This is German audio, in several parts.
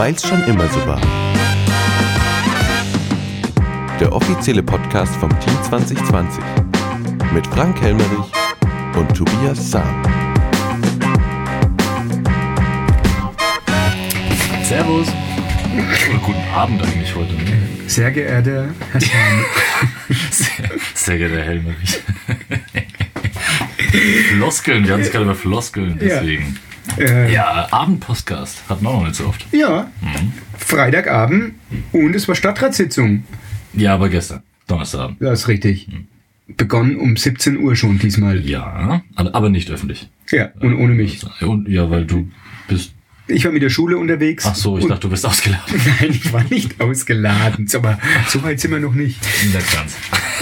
Weil's schon immer so war. Der offizielle Podcast vom Team 2020 mit Frank Helmerich und Tobias Sam. Servus. Oder guten Abend eigentlich heute. Ne? Sehr geehrter Herr Sam. Sehr, sehr geehrter Herr Helmerich. Floskeln, wir hatten es gerade über Floskeln, deswegen. Äh, Ja, Abendpostcast hatten wir noch nicht so oft. ja, Freitagabend und es war Stadtratssitzung. Ja, aber gestern, Donnerstagabend. Das ist richtig. Begonnen um 17 Uhr schon diesmal. Ja, aber nicht öffentlich. Ja, und ohne mich. Und, ja, weil du bist. Ich war mit der Schule unterwegs. Ach so, ich dachte, du bist ausgeladen. Nein, ich war nicht ausgeladen. Aber so weit sind wir noch nicht. Nicht ganz.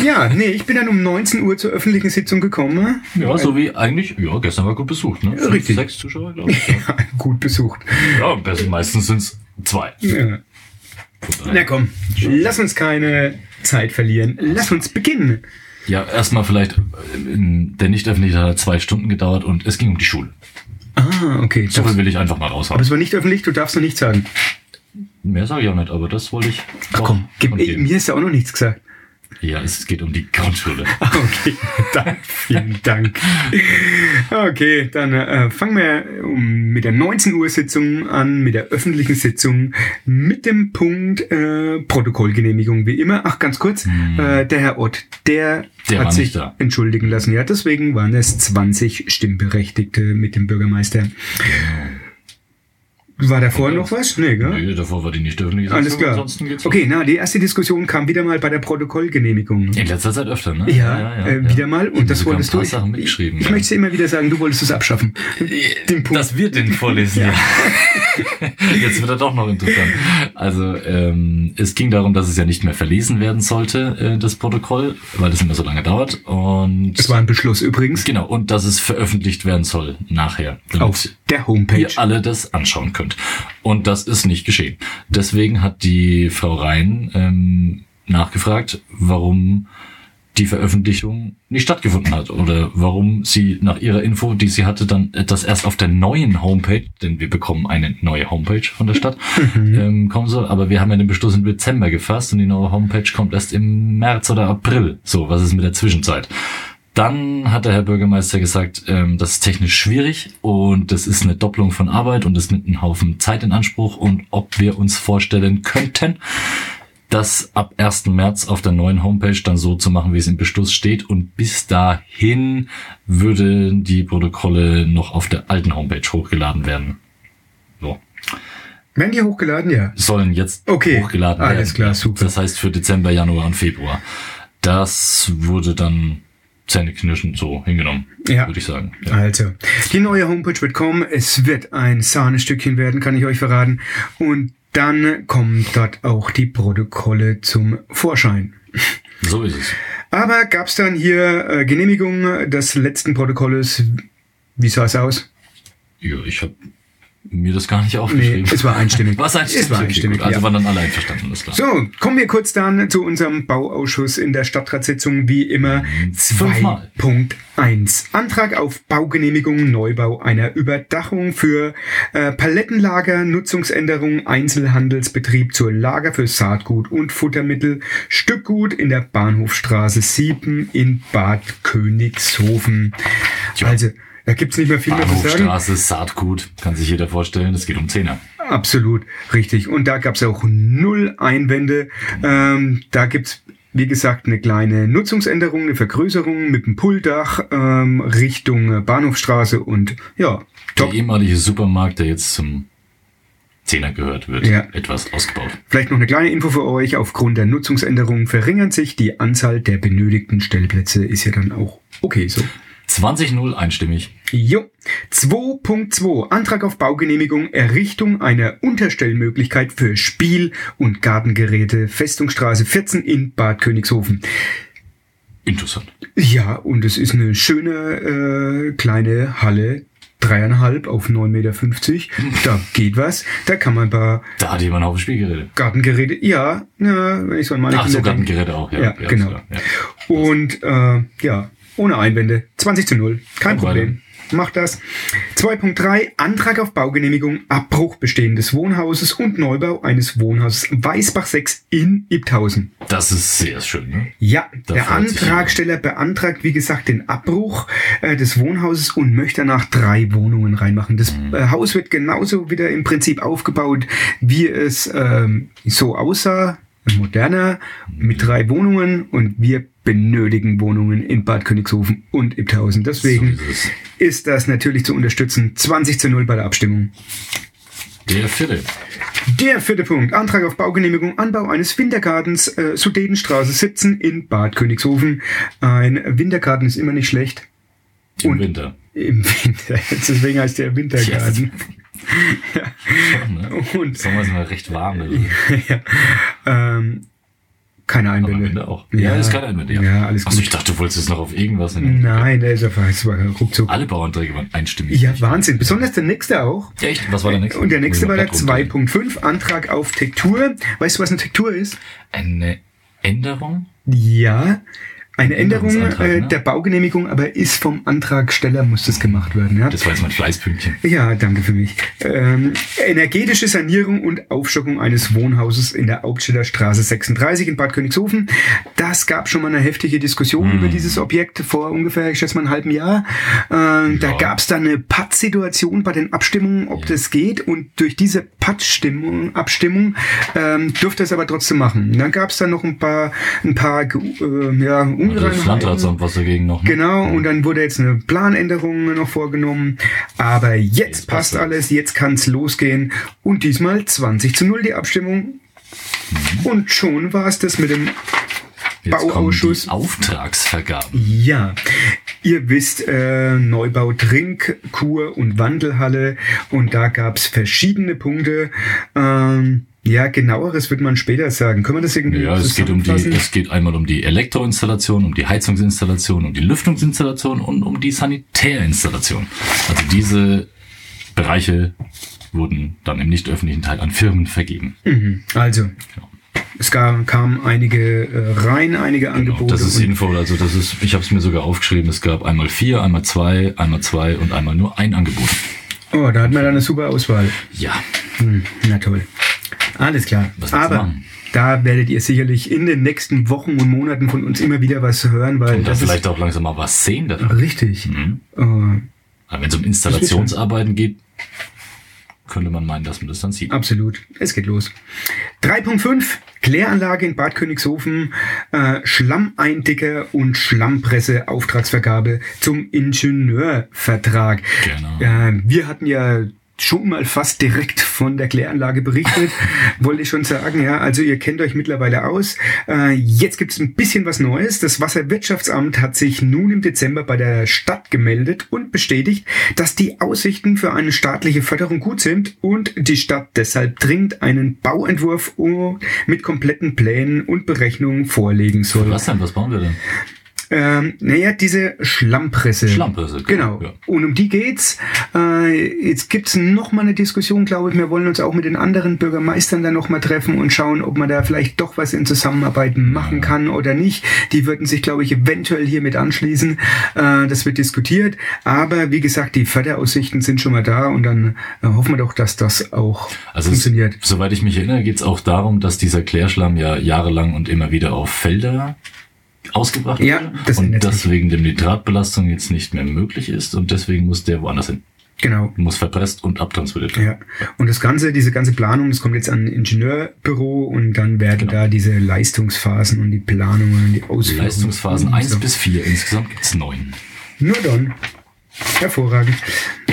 Ja, nee, ich bin dann um 19 Uhr zur öffentlichen Sitzung gekommen. Ja, so wie eigentlich. Ja, gestern war gut besucht, ne? Fünf, Richtig. Sechs Zuschauer, glaube ich. Ja, Ja, gut besucht. ja meistens sind es zwei. Ja. Na komm, lass uns keine Zeit verlieren. Lass uns beginnen. Ja, erstmal vielleicht, der nicht öffentliche hat zwei Stunden gedauert und es ging um die Schule. Ah, okay. So viel will ich einfach mal aber raushauen. es war nicht öffentlich, du darfst noch nichts sagen. Mehr sage ich auch nicht, aber das wollte ich. Ach komm, gib, ey, mir ist ja auch noch nichts gesagt. Ja, es geht um die Grundschule. Okay, dann, vielen Dank. Okay, dann äh, fangen wir um, mit der 19 Uhr Sitzung an, mit der öffentlichen Sitzung, mit dem Punkt äh, Protokollgenehmigung, wie immer. Ach, ganz kurz, äh, der Herr Ott, der, Hm. Der hat sich entschuldigen lassen. Ja, deswegen waren es 20 Stimmberechtigte mit dem Bürgermeister. War davor noch was? Nee, gell? Nee, davor war die nicht öffentliche Alles klar. Okay, na, die erste Diskussion kam wieder mal bei der Protokollgenehmigung. In letzter Zeit öfter, ne? Ja, äh, wieder mal. Und das wolltest ein du. paar Sachen ich mitgeschrieben. ich ja. möchte immer wieder sagen, du wolltest es abschaffen. Den Punkt. Dass wir den vorlesen, ja. Jetzt wird er doch noch interessant. Also ähm, es ging darum, dass es ja nicht mehr verlesen werden sollte, äh, das Protokoll, weil das immer so lange dauert. Und Es war ein Beschluss übrigens genau, und dass es veröffentlicht werden soll nachher. auf der Homepage. ihr alle das anschauen könnt. Und das ist nicht geschehen. Deswegen hat die Frau Rhein ähm, nachgefragt, warum die Veröffentlichung nicht stattgefunden hat oder warum sie nach ihrer Info, die sie hatte, dann das erst auf der neuen Homepage, denn wir bekommen eine neue Homepage von der Stadt, ähm, kommen soll. Aber wir haben ja den Beschluss im Dezember gefasst und die neue Homepage kommt erst im März oder April. So, was ist mit der Zwischenzeit? Dann hat der Herr Bürgermeister gesagt, ähm, das ist technisch schwierig und das ist eine Doppelung von Arbeit und das nimmt einen Haufen Zeit in Anspruch und ob wir uns vorstellen könnten, das ab 1. März auf der neuen Homepage dann so zu machen, wie es im Beschluss steht und bis dahin würden die Protokolle noch auf der alten Homepage hochgeladen werden. So. Werden die hochgeladen? Ja. Sollen jetzt Okay, hochgeladen werden. alles klar, super. Das heißt für Dezember, Januar und Februar. Das wurde dann zähneknirschend so hingenommen, Ja. würde ich sagen. Ja. Also, die neue Homepage wird kommen. Es wird ein Sahnestückchen werden, kann ich euch verraten. Und dann kommen dort auch die Protokolle zum Vorschein. So ist es. Aber gab es dann hier äh, Genehmigung des letzten Protokolles? Wie sah es aus? Ja, ich habe mir das gar nicht Nee, aufgeschrieben. es war einstimmig. Was einstimmig? Es war Okay, einstimmig, gut. Also ja. waren dann alle einverstanden, alles klar. So, kommen wir kurz dann zu unserem Bauausschuss in der Stadtratssitzung. Wie immer Fünfmal. 2.1. Antrag auf Baugenehmigung Neubau einer Überdachung für äh, Palettenlager, Nutzungsänderung, Einzelhandelsbetrieb zur Lager für Saatgut und Futtermittel, Stückgut in der Bahnhofstraße 7 in Bad Königshofen. Also, da gibt's nicht mehr viel mehr zu sagen. Bahnhofstraße, Saatgut, kann sich jeder vorstellen, es geht um Zehner. Absolut, richtig. Und da gab's auch null Einwände. Ähm, da gibt's wie gesagt, eine kleine Nutzungsänderung, eine Vergrößerung mit dem Pulldach ähm, Richtung Bahnhofstraße und ja, top. Der ehemalige Supermarkt, der jetzt zum Zehner gehört, wird Ja. etwas ausgebaut. Vielleicht noch eine kleine Info für euch. Aufgrund der Nutzungsänderung verringert sich die Anzahl der benötigten Stellplätze. Ist ja dann auch okay so. 20-0 einstimmig. Jo. 2.2 Antrag auf Baugenehmigung Errichtung einer Unterstellmöglichkeit für Spiel- und Gartengeräte Festungsstraße 14 in Bad Königshofen. Interessant. Ja, und es ist eine schöne äh, kleine Halle, dreieinhalb auf 9,50 Meter. Da geht was. Da kann man ein paar Da hat jemand Haufen Spielgeräte. Gartengeräte, ja, ja wenn ich so an meine Ach so, Kinder denke. Gartengeräte auch, ja. Ja, ist genau. Ja. Und äh, ja, ohne Einwände. 20 zu 0. Kein Und Problem. macht das. 2.3 Antrag auf Baugenehmigung, Abbruch bestehendes Wohnhauses und Neubau eines Wohnhauses Weißbach 6 in Ibthausen. Das ist sehr schön, ne? Ja, Da der Antragsteller beantragt, wie gesagt, den Abbruch äh, des Wohnhauses und möchte danach drei Wohnungen reinmachen. Das Mhm. äh, Haus wird genauso wieder im Prinzip aufgebaut, wie es ähm, so aussah, moderner, mit drei Wohnungen und wir benötigen Wohnungen in Bad Königshofen und Ibthausen. Deswegen So ist das natürlich zu unterstützen. 20 zu 0 bei der Abstimmung. Der vierte. Der vierte Punkt. Antrag auf Baugenehmigung, Anbau eines Wintergartens, äh, Sudetenstraße 17 in Bad Königshofen. Ein Wintergarten ist immer nicht schlecht. Im Und- Winter. Im Winter. Deswegen heißt der Wintergarten. Schon, ne? Und Sommer ist immer recht warm. Ne? ja, ähm, keine Aber Einwände. Winter auch. Ja, ist keine Einwände. Ja, Ja, alles Achso, gut. ich dachte, du wolltest jetzt noch auf irgendwas hin. Nein, der ist war ruckzuck. Alle Bauanträge waren einstimmig. Ja, Wahnsinn. Besonders der nächste auch. Echt? Was war der nächste? Und der nächste war der mal Blatt rumdrehen. 2.5, Antrag auf Tektur. Weißt du, was eine Tektur ist? Eine Änderung? Ja, eine Änderung äh, ne? der Baugenehmigung, aber ist vom Antragsteller, muss das gemacht werden. Ja, Das war jetzt mein Fleißpünktchen. ja danke für mich. Ähm, energetische Sanierung und Aufstockung eines Wohnhauses in der Hauptstädter Straße 36 in Bad Königshofen. Das gab schon mal eine heftige Diskussion Hm. über dieses Objekt vor ungefähr, ich schätze mal, einem halben Jahr. Ähm, Da Ja. gab es dann eine Pattsituation bei den Abstimmungen, ob das geht. Und durch diese Pattstimmung, Abstimmung ähm, durfte es aber trotzdem machen. Dann gab es dann noch ein paar, ein paar äh, ja, Und das. Landratsamt was dagegen noch. Ne? Genau, und dann wurde jetzt eine Planänderung noch vorgenommen. Aber jetzt Jetzt passt passt alles, jetzt kann es losgehen. Und diesmal 20 zu 0 die Abstimmung. Und schon war es das mit dem Jetzt Bauausschuss. kommen Auftragsvergaben. ja, ihr wisst, äh, Neubau Trink, Kur und Wandelhalle. Und da gab es verschiedene Punkte. Ähm, ja, genaueres wird man später sagen. Können wir das irgendwie Ja, es geht um die, es geht einmal um die Elektroinstallation, um die Heizungsinstallation, um die Lüftungsinstallation und um die Sanitärinstallation. Also diese Bereiche wurden dann im nicht öffentlichen Teil an Firmen vergeben. Mhm. Also, Genau. es gab, kamen einige äh, rein, einige Angebote. Das ist sinnvoll. Also das ist, ich habe es mir sogar aufgeschrieben. Es gab einmal vier, einmal zwei, einmal zwei und einmal nur ein Angebot. Oh, da hat man dann eine super Auswahl. Ja, Hm, na toll. Alles klar. Aber da werdet ihr sicherlich in den nächsten Wochen und Monaten von uns immer wieder was hören, weil und dann vielleicht auch langsam mal was sehen davon. richtig. Mhm. Äh, Aber wenn es um Installationsarbeiten geht, könnte man meinen, dass man das dann sieht. absolut. Es geht los. 3.5 Kläranlage in Bad Königshofen, äh, Schlammeindicker und Schlammpresse Auftragsvergabe zum Ingenieurvertrag. Genau. Äh, wir hatten ja schon mal fast direkt von der Kläranlage berichtet, wollte ich schon sagen. Ja, also ihr kennt euch mittlerweile aus. Äh, jetzt gibt es ein bisschen was Neues. Das Wasserwirtschaftsamt hat sich nun im Dezember bei der Stadt gemeldet und bestätigt, dass die Aussichten für eine staatliche Förderung gut sind und die Stadt deshalb dringend einen Bauentwurf uh, mit kompletten Plänen und Berechnungen vorlegen soll. Was denn? Was bauen wir denn? Ähm, naja, diese Schlammpresse. Schlammpresse, Genau. genau, ja. Und um die geht's. Äh, jetzt gibt's noch mal eine Diskussion, glaube ich. Wir wollen uns auch mit den anderen Bürgermeistern dann noch mal treffen und schauen, ob man da vielleicht doch was in Zusammenarbeit machen kann oder nicht. Die würden sich, glaube ich, eventuell hier mit anschließen. Äh, das wird diskutiert. Aber wie gesagt, die Förderaussichten sind schon mal da und dann äh, hoffen wir doch, dass das auch Also es, funktioniert. soweit ich mich erinnere, geht es auch darum, dass dieser Klärschlamm ja jahrelang und immer wieder auf Felder ausgebracht Ja, das und deswegen dem Nitratbelastung jetzt nicht mehr möglich ist und deswegen muss der woanders hin. Genau. Muss verpresst und abtransportiert werden. Ja, und das Ganze, diese ganze Planung, das kommt jetzt an ein Ingenieurbüro und dann werden Genau. da diese Leistungsphasen und die Planungen und die Ausführungen. Leistungsphasen 1 so. bis 4, insgesamt gibt's neun. Nur dann. Hervorragend.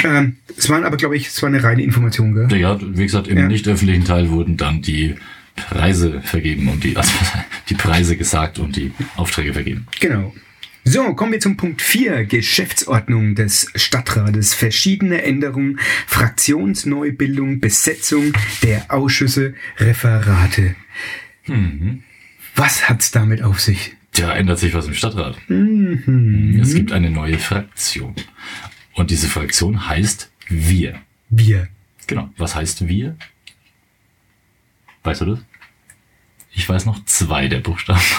Ähm, es waren aber, glaube ich, es war eine reine Information, gell? Ja, wie gesagt, im Ja. nicht öffentlichen Teil wurden dann die Preise vergeben und die, also die Preise gesagt und die Aufträge vergeben. Genau. So, kommen wir zum Punkt 4, Geschäftsordnung des Stadtrates. Verschiedene Änderungen, Fraktionsneubildung, Besetzung der Ausschüsse, Referate. Mhm. Was hat's damit auf sich? Tja, ändert sich was im Stadtrat. Mhm. Es gibt eine neue Fraktion. Und diese Fraktion heißt Wir. Wir. Genau. Was heißt Wir? Weißt du das? Ich weiß noch zwei der Buchstaben.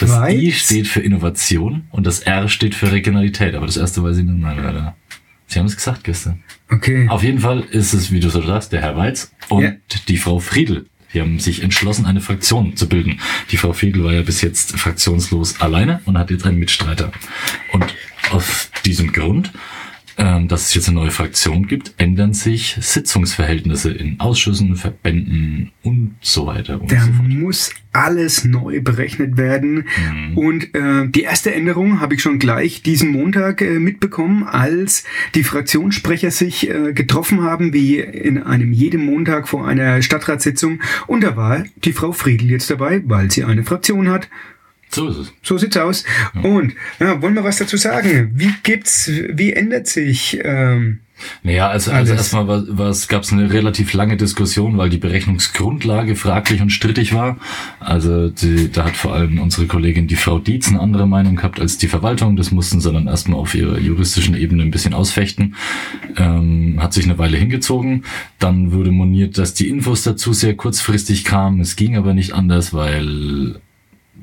Das Weil- I steht für Innovation und das R steht für Regionalität. Aber das erste weiß ich nicht mehr leider. Sie haben es gesagt gestern. Okay. Auf jeden Fall ist es, wie du so sagst, der Herr Weiz und Ja. die Frau Friedel. Die haben sich entschlossen, eine Fraktion zu bilden. Die Frau Friedel war ja bis jetzt fraktionslos alleine und hat jetzt einen Mitstreiter. Und aus diesem Grund, dass es jetzt eine neue Fraktion gibt, ändern sich Sitzungsverhältnisse in Ausschüssen, Verbänden und so weiter und Da so fort. muss alles neu berechnet werden. Und äh, die erste Änderung habe ich schon gleich diesen Montag äh, mitbekommen, als die Fraktionssprecher sich äh, getroffen haben, wie in einem jedem Montag vor einer Stadtratssitzung. Und da war die Frau Friedel jetzt dabei, weil sie eine Fraktion hat. So ist es. So sieht's aus. Und ja, wollen wir was dazu sagen? Wie gibt's, wie ändert sich? Ähm, Naja, also, also erstmal was, was gab es eine relativ lange Diskussion, weil die Berechnungsgrundlage fraglich und strittig war. Also die, da hat vor allem unsere Kollegin die Frau Dietz eine andere Meinung gehabt als die Verwaltung. Das mussten sie dann erstmal auf ihrer juristischen Ebene ein bisschen ausfechten. Ähm, hat sich eine Weile hingezogen. Dann wurde moniert, dass die Infos dazu sehr kurzfristig kamen. Es ging aber nicht anders, weil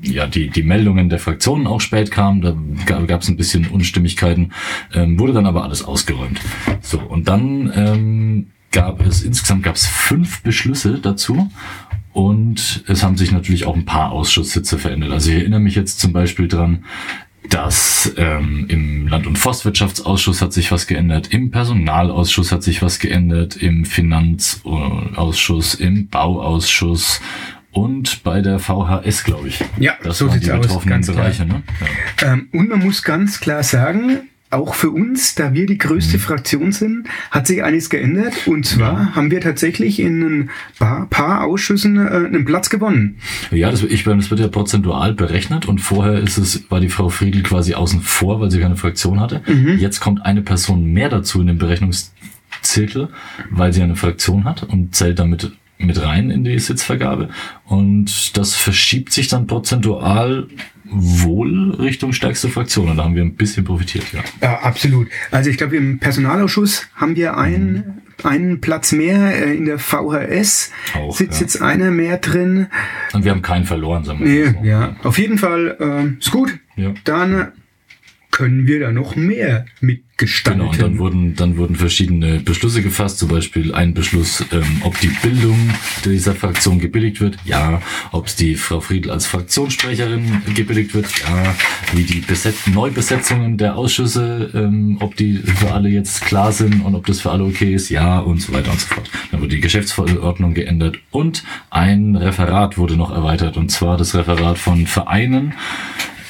ja, die, die Meldungen der Fraktionen auch spät kamen, da gab es ein bisschen Unstimmigkeiten, ähm, wurde dann aber alles ausgeräumt. So, und dann ähm, gab es, insgesamt gab es fünf Beschlüsse dazu und es haben sich natürlich auch ein paar Ausschusssitze verändert. Also ich erinnere mich jetzt zum Beispiel dran, dass ähm, im Land- und Forstwirtschaftsausschuss hat sich was geändert, im Personalausschuss hat sich was geändert, im Finanzausschuss, im Bauausschuss und bei der VHS, glaube ich. Ja, das so die sieht's aus, ganz klar. Bereiche. Ne? Ja. Ähm, und man muss ganz klar sagen, auch für uns, da wir die größte Fraktion sind, hat sich einiges geändert. Und zwar haben wir tatsächlich in ein paar, paar Ausschüssen äh, einen Platz gewonnen. Ja, das, ich, das wird ja prozentual berechnet und vorher ist es, war die Frau Friedel quasi außen vor, weil sie keine Fraktion hatte. Jetzt kommt eine Person mehr dazu in den Berechnungszirkel, weil sie eine Fraktion hat und zählt damit mit rein in die Sitzvergabe. Und das verschiebt sich dann prozentual wohl Richtung stärkste Fraktion. Und da haben wir ein bisschen profitiert, ja. Ja, absolut. Also ich glaube, im Personalausschuss haben wir einen, einen Platz mehr. Äh, In der VHS Auch, sitzt ja. jetzt einer mehr drin. Und wir haben keinen verloren, sagen wir Nee, so. ja, auf jeden Fall äh, ist gut. Ja. Dann können wir da noch mehr mitgestalten. Genau, und dann wurden, dann wurden verschiedene Beschlüsse gefasst, zum Beispiel ein Beschluss, ähm, ob die Bildung dieser Fraktion gebilligt wird, ja, ob die Frau Friedl als Fraktionssprecherin gebilligt wird, ja, wie die Beset Neubesetzungen der Ausschüsse, ähm, ob die für alle jetzt klar sind und ob das für alle okay ist, ja, und so weiter und so fort. Dann wurde die Geschäftsverordnung geändert und ein Referat wurde noch erweitert, und zwar das Referat von Vereinen,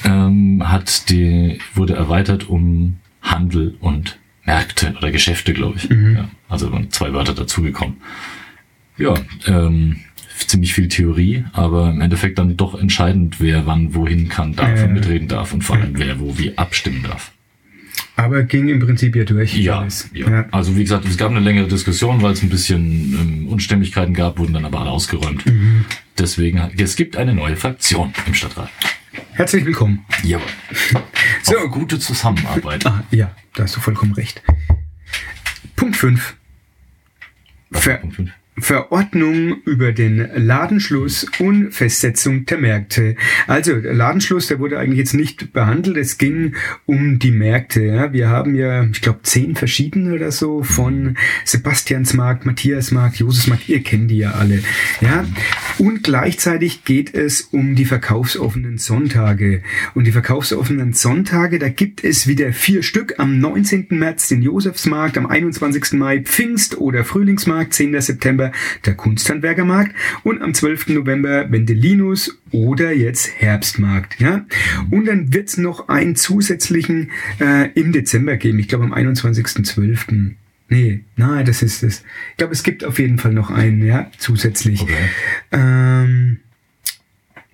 ähm, hat die, wurde erweitert um Handel und Märkte oder Geschäfte, glaube ich. Ja, also zwei Wörter dazugekommen. Ja, ähm, ziemlich viel Theorie, aber im Endeffekt dann doch entscheidend, wer wann wohin kann, darf Ja. und mitreden darf und vor allem wer wo wie abstimmen darf. Aber ging im Prinzip ja durch. Ja, alles. ja. Also wie gesagt, es gab eine längere Diskussion, weil es ein bisschen ähm, Unstimmigkeiten gab, wurden dann aber alle ausgeräumt. Deswegen, hat- es gibt eine neue Fraktion im Stadtrat. Herzlich willkommen. Jawohl. So. Auf gute Zusammenarbeit. Ah, ja, da hast du vollkommen recht. Punkt 5. Ver Punkt fünf. Verordnung über den Ladenschluss und Festsetzung der Märkte. Also Ladenschluss, der wurde eigentlich jetzt nicht behandelt. Es ging um die Märkte. Ja. Wir haben ja, ich glaube, zehn verschiedene oder so von Sebastiansmarkt, Matthiasmarkt, Josefsmarkt. Ihr kennt die ja alle. Ja. Und gleichzeitig geht es um die verkaufsoffenen Sonntage. Und die verkaufsoffenen Sonntage, da gibt es wieder vier Stück. Am 19. März den Josefsmarkt, am 21. Mai Pfingst- oder Frühlingsmarkt, 10. September der Kunsthandwerkermarkt und am 12. November Vendelinus oder jetzt Herbstmarkt. Ja? Und dann wird es noch einen zusätzlichen äh, im Dezember geben. Ich glaube am 21.12. Nee, nein, das ist es. Ich glaube, es gibt auf jeden Fall noch einen, ja, zusätzlich. Okay. Ähm,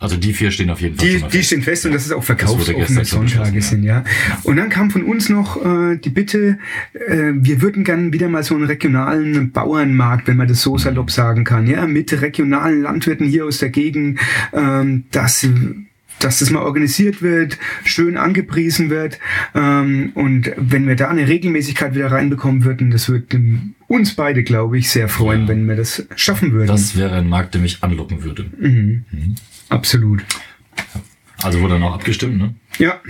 Also die vier stehen auf jeden Fall die, mal die fest. stehen fest und dass es auch verkaufsoffene Sonntage sind, ja. Und dann kam von uns noch äh, die Bitte, äh, wir würden gern wieder mal so einen regionalen Bauernmarkt, wenn man das so salopp sagen kann, ja, mit regionalen Landwirten hier aus der Gegend, ähm, dass dass das mal organisiert wird, schön angepriesen wird ähm, und wenn wir da eine Regelmäßigkeit wieder reinbekommen würden, das würde uns beide, glaube ich, sehr freuen, Ja. wenn wir das schaffen würden. Das wäre ein Markt, der mich anlocken würde. Mhm. Absolut. Also wurde dann auch abgestimmt, ne? Ja,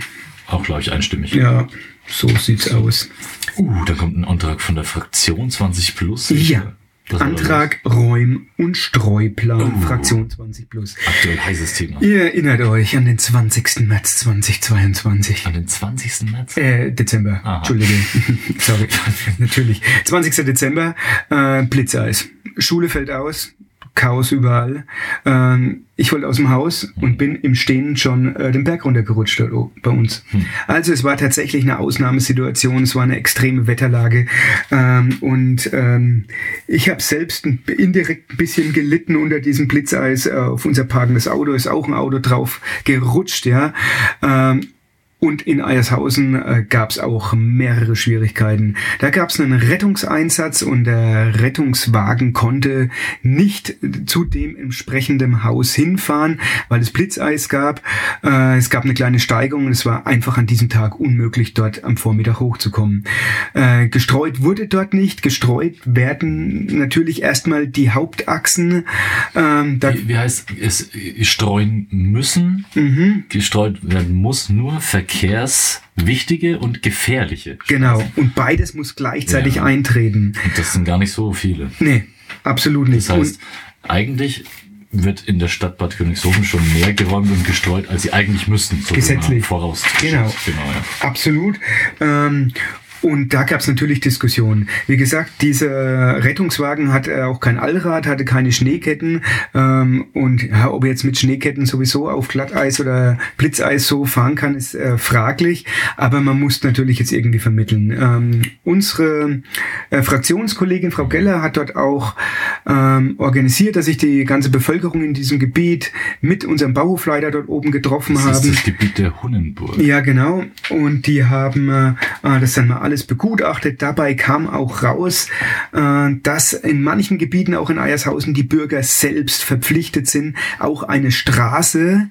Auch, glaube ich, einstimmig. ja, so sieht's aus. Uh, da kommt ein Antrag von der Fraktion 20 Plus. Ja. Das Antrag Räum- und Streuplan, Oh. Fraktion 20 plus. Aktuell heißes Thema. Ihr erinnert euch an den 20. März 2022. An den 20. März. Äh, Dezember. Aha. Entschuldige. Sorry. Natürlich. 20. Dezember, äh, Blitzeis. Schule fällt aus. Chaos überall. Ähm, ich wollte aus dem Haus und bin im Stehen schon äh, den Berg runtergerutscht o- bei uns. Also es war tatsächlich eine Ausnahmesituation. Es war eine extreme Wetterlage. Ähm, und ähm, ich habe selbst ein, indirekt ein bisschen gelitten unter diesem Blitzeis. Äh, auf unser parkendes Auto ist auch ein Auto drauf gerutscht. Ja. Ähm, und in Eiershausen äh, gab es auch mehrere Schwierigkeiten. Da gab es einen Rettungseinsatz und der Rettungswagen konnte nicht zu dem entsprechenden Haus hinfahren, weil es Blitzeis gab. Äh, es gab eine kleine Steigung und es war einfach an diesem Tag unmöglich, dort am Vormittag hochzukommen. Äh, gestreut wurde dort nicht. Gestreut werden natürlich erstmal die Hauptachsen. Ähm, Wie, wie heißt es? Streuen müssen. mhm. Gestreut werden muss nur verkehrswichtige und gefährliche. Genau. Und beides muss gleichzeitig Ja. eintreten. Und das sind gar nicht so viele. Nee, absolut nicht. Das heißt, eigentlich wird in der Stadt Bad Königshofen schon mehr geräumt und gestreut, als sie eigentlich müssten. So Gesetzlich. Voraus. Genau. genau ja. und absolut. Ähm, und da gab es natürlich Diskussionen. Wie gesagt, dieser Rettungswagen hat äh, auch kein Allrad, hatte keine Schneeketten. Ähm, und ja, ob er jetzt mit Schneeketten sowieso auf Glatteis oder Blitzeis so fahren kann, ist äh, fraglich. Aber man muss natürlich jetzt irgendwie vermitteln. Ähm, unsere äh, Fraktionskollegin Frau Geller hat dort auch ähm, organisiert, dass sich die ganze Bevölkerung in diesem Gebiet mit unserem Bauhofleiter dort oben getroffen Das haben. ist das Gebiet der Hunnenburg. Ja, genau. Und die haben äh, äh, das dann mal alles begutachtet. Dabei kam auch raus, äh, dass in manchen Gebieten, auch in Eiershausen, die Bürger selbst verpflichtet sind, auch eine Straße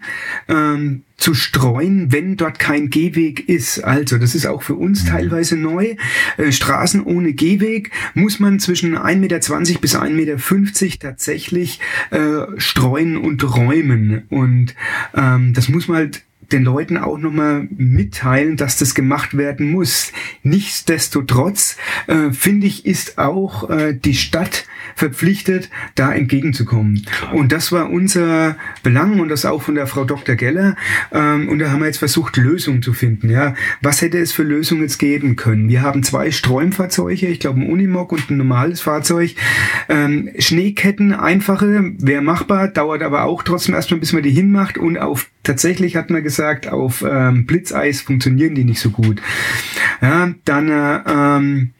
ähm, zu streuen, wenn dort kein Gehweg ist. Also, das ist auch für uns teilweise neu. Äh, Straßen ohne Gehweg muss man zwischen 1,20 Meter bis 1,50 Meter tatsächlich äh, streuen und räumen. Und ähm, das muss man halt den Leuten auch nochmal mitteilen, dass das gemacht werden muss. Nichtsdestotrotz, äh, finde ich, ist auch äh, die Stadt verpflichtet, da entgegenzukommen. Und das war unser Belang und das auch von der Frau Dr. Geller. Ähm, und da haben wir jetzt versucht, Lösungen zu finden. Ja, Was hätte es für Lösungen jetzt geben können? Wir haben zwei Sträumfahrzeuge, ich glaube ein Unimog und ein normales Fahrzeug. Ähm, Schneeketten, einfache, wäre machbar, dauert aber auch trotzdem erstmal, bis man die hinmacht. Und auf tatsächlich hat man gesagt, auf ähm, Blitzeis funktionieren die nicht so gut. Ja, dann äh, ähm,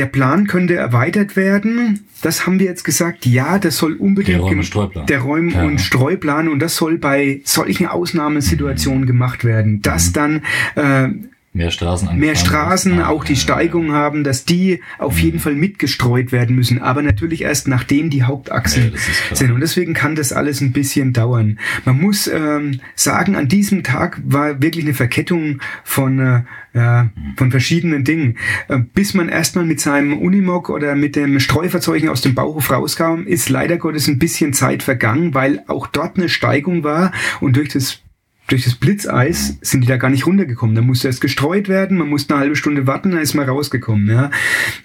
der Plan könnte erweitert werden. Das haben wir jetzt gesagt. Ja, das soll unbedingt Der Räum- und Streuplan. Der Räum- Ja. und Streuplan und das soll bei solchen Ausnahmesituationen gemacht werden, dass dann äh, Mehr Straßen mehr Straßen, werden. Ah, auch die Mhm. Steigung haben, dass die auf jeden Fall mitgestreut werden müssen. Aber natürlich erst nachdem die Hauptachsen Ja, ist sind. Und deswegen kann das alles ein bisschen dauern. Man muss ähm, sagen, an diesem Tag war wirklich eine Verkettung von, äh, ja, Mhm. von verschiedenen Dingen. Äh, bis man erstmal mit seinem Unimog oder mit dem Streufahrzeugen aus dem Bauhof rauskam, ist leider Gottes ein bisschen Zeit vergangen, weil auch dort eine Steigung war und durch das durch das Blitzeis sind die da gar nicht runtergekommen. Da musste erst gestreut werden, man musste eine halbe Stunde warten, dann ist man rausgekommen. Ja.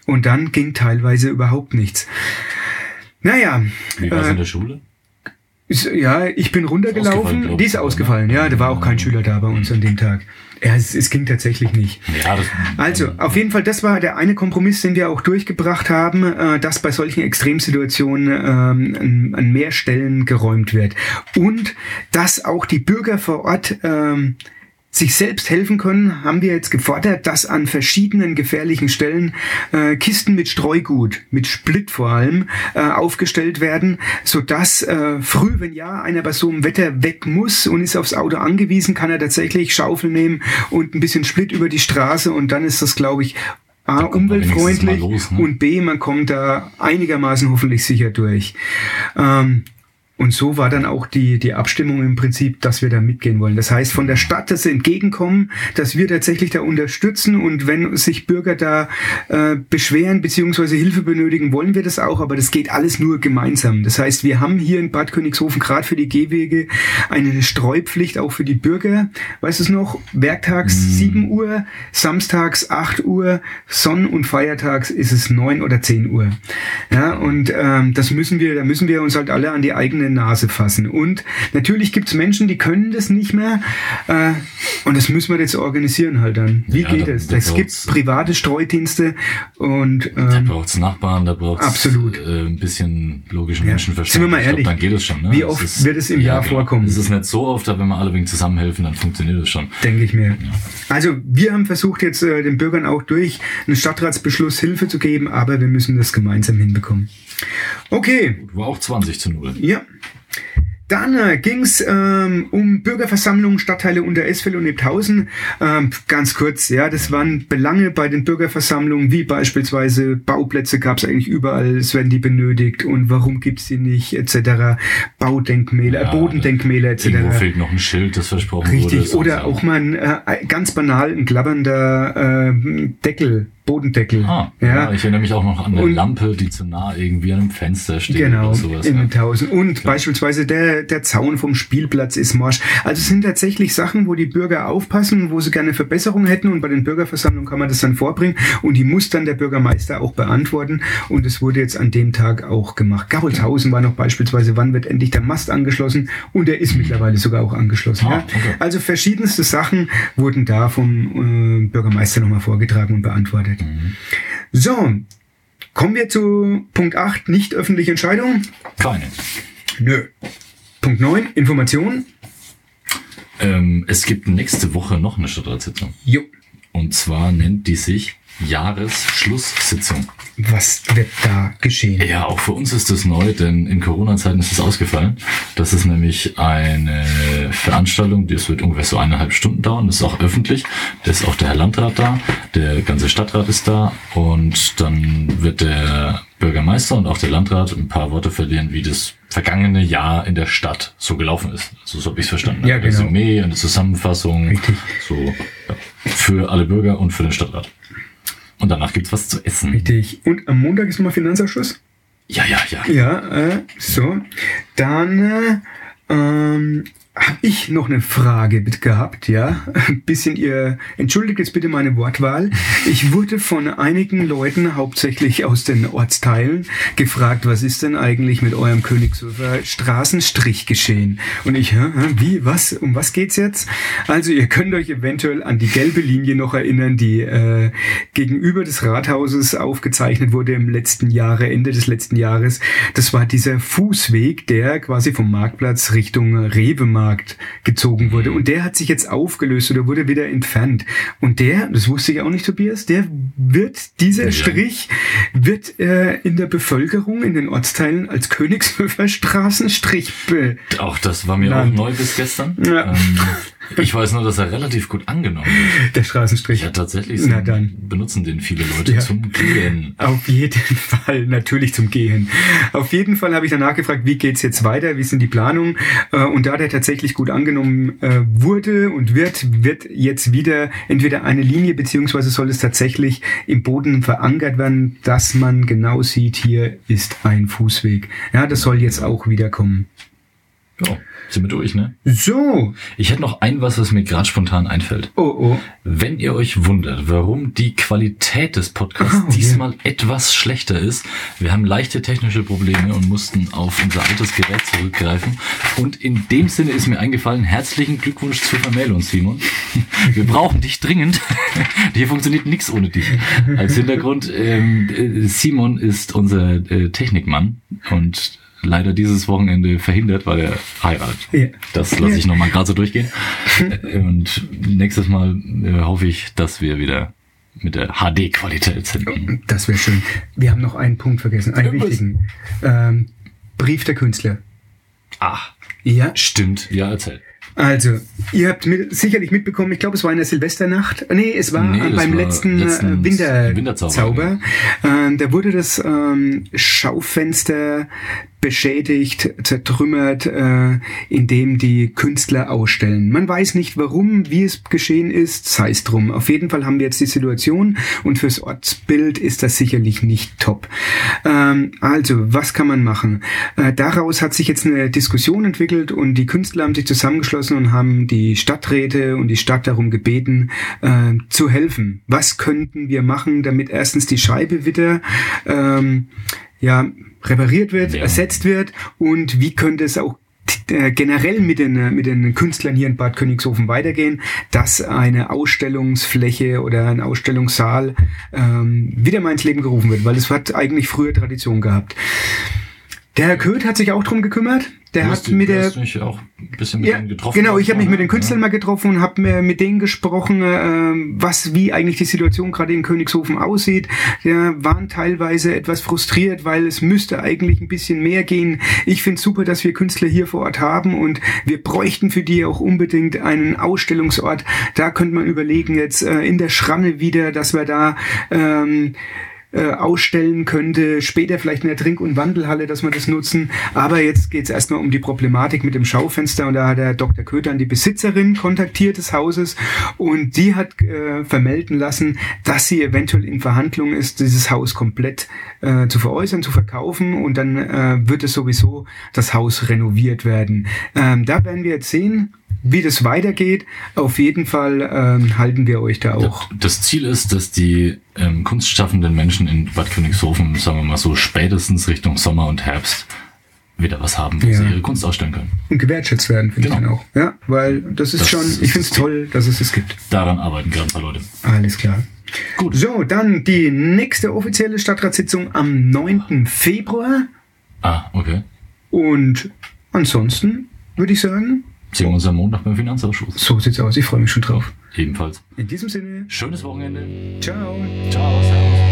Und dann ging teilweise überhaupt nichts. Naja, Wie war es äh, in der Schule? ist, ja, ich bin runtergelaufen. glaub Die ist ausgefallen, ja. Da war auch kein Schüler da bei uns an dem Tag. Ja, es, es ging tatsächlich nicht. Ja, Also, auf jeden Fall, das war der eine Kompromiss, den wir auch durchgebracht haben, äh, dass bei solchen Extremsituationen ähm, an, an mehr Stellen geräumt wird. Und dass auch die Bürger vor Ort ähm, sich selbst helfen können, haben wir jetzt gefordert, dass an verschiedenen gefährlichen Stellen äh, Kisten mit Streugut, mit Split vor allem, äh, aufgestellt werden, sodass äh, früh, wenn ja, einer bei so einem Wetter weg muss und ist aufs Auto angewiesen, kann er tatsächlich Schaufel nehmen und ein bisschen Split über die Straße und dann ist das, glaube ich, A, umweltfreundlich los, ne? und B, man kommt da einigermaßen hoffentlich sicher durch. Ähm, Und so war dann auch die, die Abstimmung im Prinzip, dass wir da mitgehen wollen. Das heißt, von der Stadt, dass sie entgegenkommen, dass wir tatsächlich da unterstützen und wenn sich Bürger da äh, beschweren beziehungsweise Hilfe benötigen, wollen wir das auch, aber das geht alles nur gemeinsam. Das heißt, wir haben hier in Bad Königshofen gerade für die Gehwege eine Streupflicht auch für die Bürger. Weißt du es noch? Werktags mm. 7 Uhr, samstags 8 Uhr, Sonn- und Feiertags ist es 9 oder 10 Uhr. Ja, und ähm, das müssen wir, da müssen wir uns halt alle an die eigene eigene Nase fassen. Und natürlich gibt es Menschen, die können das nicht mehr. Äh, und das müssen wir jetzt organisieren halt dann. Wie ja, geht es? Es gibt private Streudienste und ähm, da braucht es Nachbarn, da braucht es äh, ein bisschen logischen ja. Menschenverstand. Sind wir mal ehrlich, glaub, dann geht es schon. Ne? Wie oft ist, wird es im ja, Jahr genau. vorkommen? Es ist nicht so oft, aber wenn wir alle wegen zusammenhelfen, dann funktioniert es schon. Denke ich mir. Also wir haben versucht jetzt äh, den Bürgern auch durch einen Stadtratsbeschluss Hilfe zu geben, aber wir müssen das gemeinsam hinbekommen. Okay. War auch 20 zu 0. Ja. Dann äh, ging es ähm, um Bürgerversammlungen, Stadtteile unter Esfeld und Ebthausen. Ähm, ganz kurz, ja, das waren Belange bei den Bürgerversammlungen, wie beispielsweise Bauplätze gab es eigentlich überall, es werden die benötigt und warum gibt's die nicht, etc. Baudenkmäler, ja, Bodendenkmäler, etc. Irgendwo fehlt noch ein Schild, das versprochen Richtig, wurde. Oder auch mal ein, äh, ganz banal ein klappernder äh, Deckel Bodendeckel. Ah, ja. ja. ich erinnere mich auch noch an eine und, Lampe, die zu nah irgendwie an einem Fenster steht genau, oder sowas. in ja. Tausend. Und Klar. beispielsweise der, der Zaun vom Spielplatz ist morsch. Also es sind tatsächlich Sachen, wo die Bürger aufpassen, wo sie gerne Verbesserungen hätten und bei den Bürgerversammlungen kann man das dann vorbringen und die muss dann der Bürgermeister auch beantworten und es wurde jetzt an dem Tag auch gemacht. Gabolshausen war noch beispielsweise, wann wird endlich der Mast angeschlossen und der ist mittlerweile sogar auch angeschlossen. Ah, okay. Also verschiedenste Sachen wurden da vom äh, Bürgermeister nochmal vorgetragen und beantwortet. Mhm. So, kommen wir zu Punkt 8, nicht öffentliche Entscheidung. Keine. Nö. Punkt 9, Information. Ähm, es gibt nächste Woche noch eine Stadtratssitzung. Jo. Und zwar nennt die sich Jahresschlusssitzung. Was wird da geschehen? Ja, auch für uns ist das neu, denn in Corona-Zeiten ist es ausgefallen. Das ist nämlich eine Veranstaltung, die wird ungefähr so eineinhalb Stunden dauern. Das ist auch öffentlich. Da ist auch der Herr Landrat da, der ganze Stadtrat ist da und dann wird der Bürgermeister und auch der Landrat ein paar Worte verlieren, wie das vergangene Jahr in der Stadt so gelaufen ist. So, so habe ich es verstanden. Ja, genau. Resümee, eine Zusammenfassung. Richtig. So ja, für alle Bürger und für den Stadtrat. Und danach gibt's was zu essen. Richtig. Und am Montag ist nochmal Finanzausschuss? Ja, ja, ja. Ja, äh, so. Dann äh, ähm, habe ich noch eine Frage mit gehabt, ja. Ein bisschen ihr, entschuldigt jetzt bitte meine Wortwahl. Ich wurde von einigen Leuten, hauptsächlich aus den Ortsteilen, gefragt, was ist denn eigentlich mit eurem Königshofer Straßenstrich geschehen? Und ich, wie, was, um was geht's jetzt? Also ihr könnt euch eventuell an die gelbe Linie noch erinnern, die äh, gegenüber des Rathauses aufgezeichnet wurde im letzten Jahre, Ende des letzten Jahres. Das war dieser Fußweg, der quasi vom Marktplatz Richtung Rewe Markt gezogen wurde. Und der hat sich jetzt aufgelöst oder wurde wieder entfernt. Und der, das wusste ich auch nicht, Tobias, der wird, dieser ja. Strich wird äh, in der Bevölkerung, in den Ortsteilen als Königshöfer Straßenstrich be Auch das war mir auch neu bis gestern. Ja. Ähm, ich weiß nur, dass er relativ gut angenommen wird. Der Straßenstrich. Ja, tatsächlich. Na dann. Benutzen den viele Leute ja. zum Gehen. Auf jeden Fall, natürlich zum Gehen. Auf jeden Fall habe ich danach gefragt, wie geht's jetzt weiter, wie sind die Planungen? Äh, und da der tatsächlich gut angenommen äh, wurde und wird, wird jetzt wieder entweder eine Linie, beziehungsweise soll es tatsächlich im Boden verankert werden, dass man genau sieht, hier ist ein Fußweg. Ja, das soll jetzt auch wieder kommen. Ja. Sind wir durch, ne? So. Ich hätte noch ein was, was mir gerade spontan einfällt. Oh, oh. Wenn ihr euch wundert, warum die Qualität des Podcasts oh, diesmal yeah. etwas schlechter ist, wir haben leichte technische Probleme und mussten auf unser altes Gerät zurückgreifen. Und in dem Sinne ist mir eingefallen, herzlichen Glückwunsch zur Vermählung, Simon. Wir brauchen dich dringend. Hier funktioniert nichts ohne dich. Als Hintergrund, ähm, äh, Simon ist unser äh, Technikmann und leider dieses Wochenende verhindert, weil er heiratet. Ja. Das lasse ich nochmal gerade so durchgehen. Und nächstes Mal äh, hoffe ich, dass wir wieder mit der HD-Qualität sind. Das wäre schön. Wir haben noch einen Punkt vergessen, einen Irgendwas. wichtigen. Ähm, Brief der Künstler. Ach. Ja. Stimmt. Ja, erzähl. Also, ihr habt mit, sicherlich mitbekommen, ich glaube, es war in der Silvesternacht. Nee, es war nee, beim war letzten äh, Winter Winterzauber. Winterzauber. Äh, da wurde das ähm, Schaufenster beschädigt, zertrümmert, äh, indem die Künstler ausstellen. Man weiß nicht warum, wie es geschehen ist, sei es drum. Auf jeden Fall haben wir jetzt die Situation und fürs Ortsbild ist das sicherlich nicht top. Ähm, also, was kann man machen? Äh, daraus hat sich jetzt eine Diskussion entwickelt und die Künstler haben sich zusammengeschlossen und haben die Stadträte und die Stadt darum gebeten, äh, zu helfen. Was könnten wir machen, damit erstens die Scheibe wieder ähm, ja, repariert wird, ja. ersetzt wird und wie könnte es auch äh, generell mit den, äh, mit den Künstlern hier in Bad Königshofen weitergehen, dass eine Ausstellungsfläche oder ein Ausstellungssaal ähm, wieder mal ins Leben gerufen wird, weil es hat eigentlich früher Tradition gehabt. Der Herr Köth hat sich auch drum gekümmert. Der hat mit der mich auch ein bisschen mit ja, denen getroffen. Genau, ich habe mich mit den Künstlern ja. mal getroffen und habe mit denen gesprochen, äh, was wie eigentlich die Situation gerade in Königshofen aussieht. Ja, waren teilweise etwas frustriert, weil es müsste eigentlich ein bisschen mehr gehen. Ich finde super, dass wir Künstler hier vor Ort haben und wir bräuchten für die auch unbedingt einen Ausstellungsort. Da könnte man überlegen jetzt äh, in der Schranne wieder, dass wir da ähm, äh, ausstellen könnte, später vielleicht in der Trink- und Wandelhalle, dass man das nutzen. Aber jetzt geht es erstmal um die Problematik mit dem Schaufenster und da hat der Dr. Köter an die Besitzerin kontaktiert des Hauses und die hat äh, vermelden lassen, dass sie eventuell in Verhandlungen ist, dieses Haus komplett äh, zu veräußern, zu verkaufen und dann äh, wird es sowieso das Haus renoviert werden. Ähm, da werden wir jetzt sehen, wie das weitergeht. Auf jeden Fall ähm, halten wir euch da auch. Das Ziel ist, dass die ähm, kunstschaffenden Menschen in Bad Königshofen, sagen wir mal so, spätestens Richtung Sommer und Herbst wieder was haben, wo ja. sie ihre Kunst ausstellen können. Und gewertschätzt werden, finde genau. ich dann auch. Ja, weil das ist das schon, ich finde es toll, dass es es gibt. Daran arbeiten gerade ein paar Leute. Alles klar. Gut. So, dann die nächste offizielle Stadtratssitzung am 9. Februar. Ah, okay. Und ansonsten würde ich sagen, Sehen wir uns am Montag beim Finanzausschuss. So sieht's aus. Ich freue mich schon drauf. Ebenfalls. In diesem Sinne. Schönes Wochenende. Ciao. Ciao. Servus.